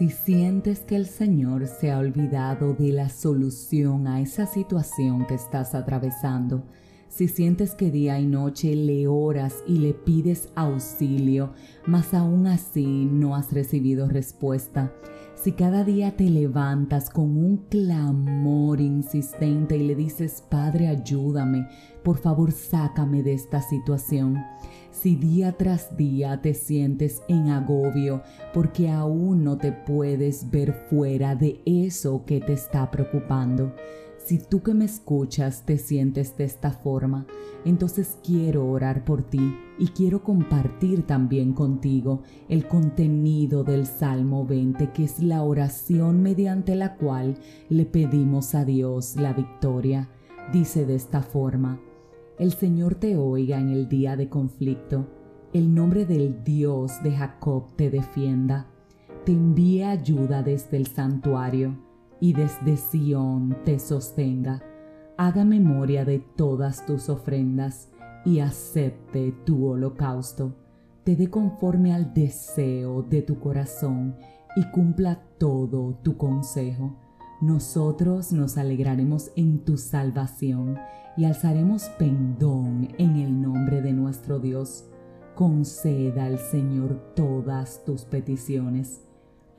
Si sientes que el Señor se ha olvidado de la solución a esa situación que estás atravesando, si sientes que día y noche le oras y le pides auxilio, mas aún así no has recibido respuesta, si cada día te levantas con un clamor insistente y le dices, Padre, ayúdame, por favor sácame de esta situación, si día tras día te sientes en agobio porque aún no te puedes ver fuera de eso que te está preocupando, si tú que me escuchas te sientes de esta forma, entonces quiero orar por ti y quiero compartir también contigo el contenido del Salmo 20, que es la oración mediante la cual le pedimos a Dios la victoria. Dice de esta forma, el Señor te oiga en el día de conflicto, el nombre del Dios de Jacob te defienda, te envíe ayuda desde el santuario y desde Sión te sostenga. Haga memoria de todas tus ofrendas y acepte tu holocausto. Te dé conforme al deseo de tu corazón y cumpla todo tu consejo. Nosotros nos alegraremos en tu salvación y alzaremos pendón en el nombre de nuestro Dios. Conceda al Señor todas tus peticiones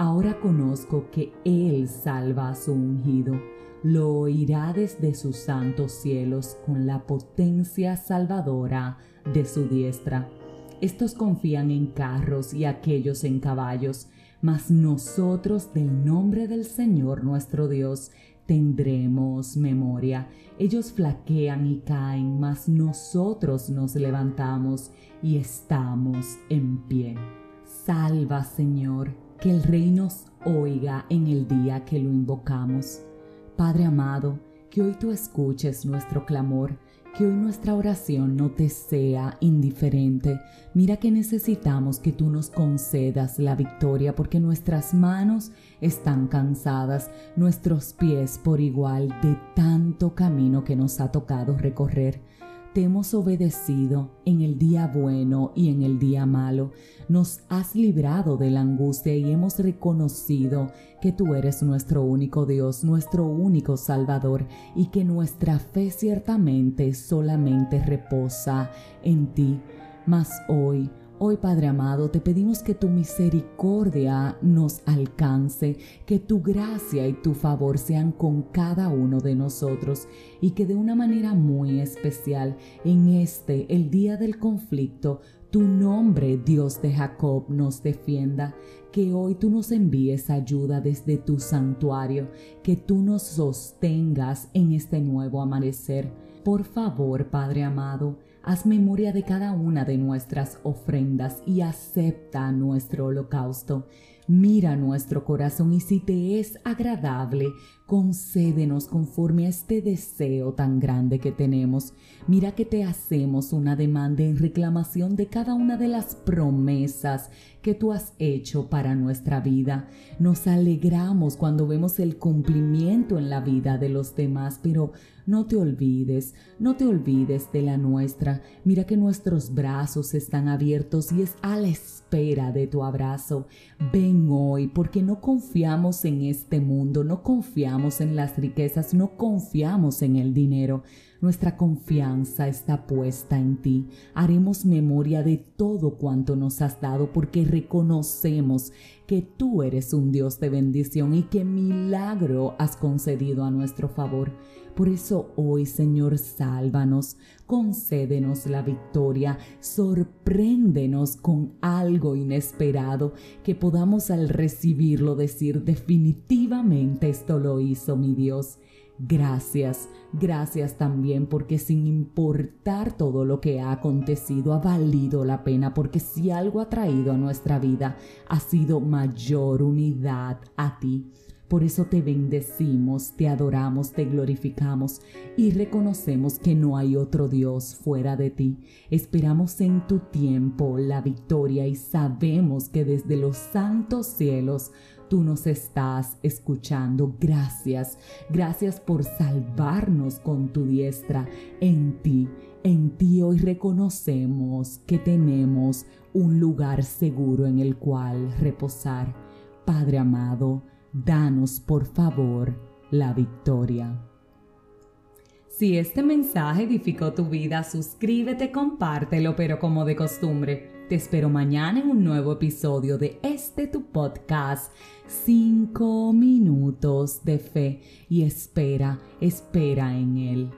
Ahora conozco que Él salva a su ungido, lo oirá desde sus santos cielos con la potencia salvadora de su diestra. Estos confían en carros y aquellos en caballos, mas nosotros del nombre del Señor nuestro Dios tendremos memoria. Ellos flaquean y caen, mas nosotros nos levantamos y estamos en pie. Salva, Señor que el rey nos oiga en el día que lo invocamos. Padre amado, que hoy tú escuches nuestro clamor, que hoy nuestra oración no te sea indiferente. Mira que necesitamos que tú nos concedas la victoria porque nuestras manos están cansadas, nuestros pies por igual de tanto camino que nos ha tocado recorrer te hemos obedecido en el día bueno y en el día malo. Nos has librado de la angustia y hemos reconocido que tú eres nuestro único Dios, nuestro único Salvador y que nuestra fe ciertamente solamente reposa en ti. Mas hoy Hoy, Padre amado, te pedimos que tu misericordia nos alcance, que tu gracia y tu favor sean con cada uno de nosotros y que de una manera muy especial en este, el día del conflicto, tu nombre, Dios de Jacob, nos defienda, que hoy tú nos envíes ayuda desde tu santuario, que tú nos sostengas en este nuevo amanecer. Por favor, Padre amado, Haz memoria de cada una de nuestras ofrendas y acepta nuestro holocausto. Mira nuestro corazón y si te es agradable, concédenos conforme a este deseo tan grande que tenemos. Mira que te hacemos una demanda en reclamación de cada una de las promesas que tú has hecho para nuestra vida. Nos alegramos cuando vemos el cumplimiento en la vida de los demás, pero no te olvides, no te olvides de la nuestra. Mira que nuestros brazos están abiertos y es a la espera de tu abrazo. Ven hoy porque no confiamos en este mundo, no confiamos en las riquezas, no confiamos en el dinero. Nuestra confianza está puesta en ti. Haremos memoria de todo cuanto nos has dado porque reconocemos que tú eres un Dios de bendición y que milagro has concedido a nuestro favor. Por eso hoy, Señor, sálvanos, concédenos la victoria, sorpréndenos con algo inesperado, que podamos al recibirlo decir definitivamente esto lo hizo mi Dios. Gracias, gracias también porque sin importar todo lo que ha acontecido ha valido la pena porque si algo ha traído a nuestra vida ha sido mayor unidad a ti. Por eso te bendecimos, te adoramos, te glorificamos y reconocemos que no hay otro Dios fuera de ti. Esperamos en tu tiempo la victoria y sabemos que desde los santos cielos tú nos estás escuchando. Gracias, gracias por salvarnos con tu diestra en ti. En ti hoy reconocemos que tenemos un lugar seguro en el cual reposar Padre amado, danos por favor la victoria. Si este mensaje edificó tu vida, suscríbete, compártelo, pero como de costumbre, te espero mañana en un nuevo episodio de este tu podcast, 5 minutos de fe, y espera, espera en él.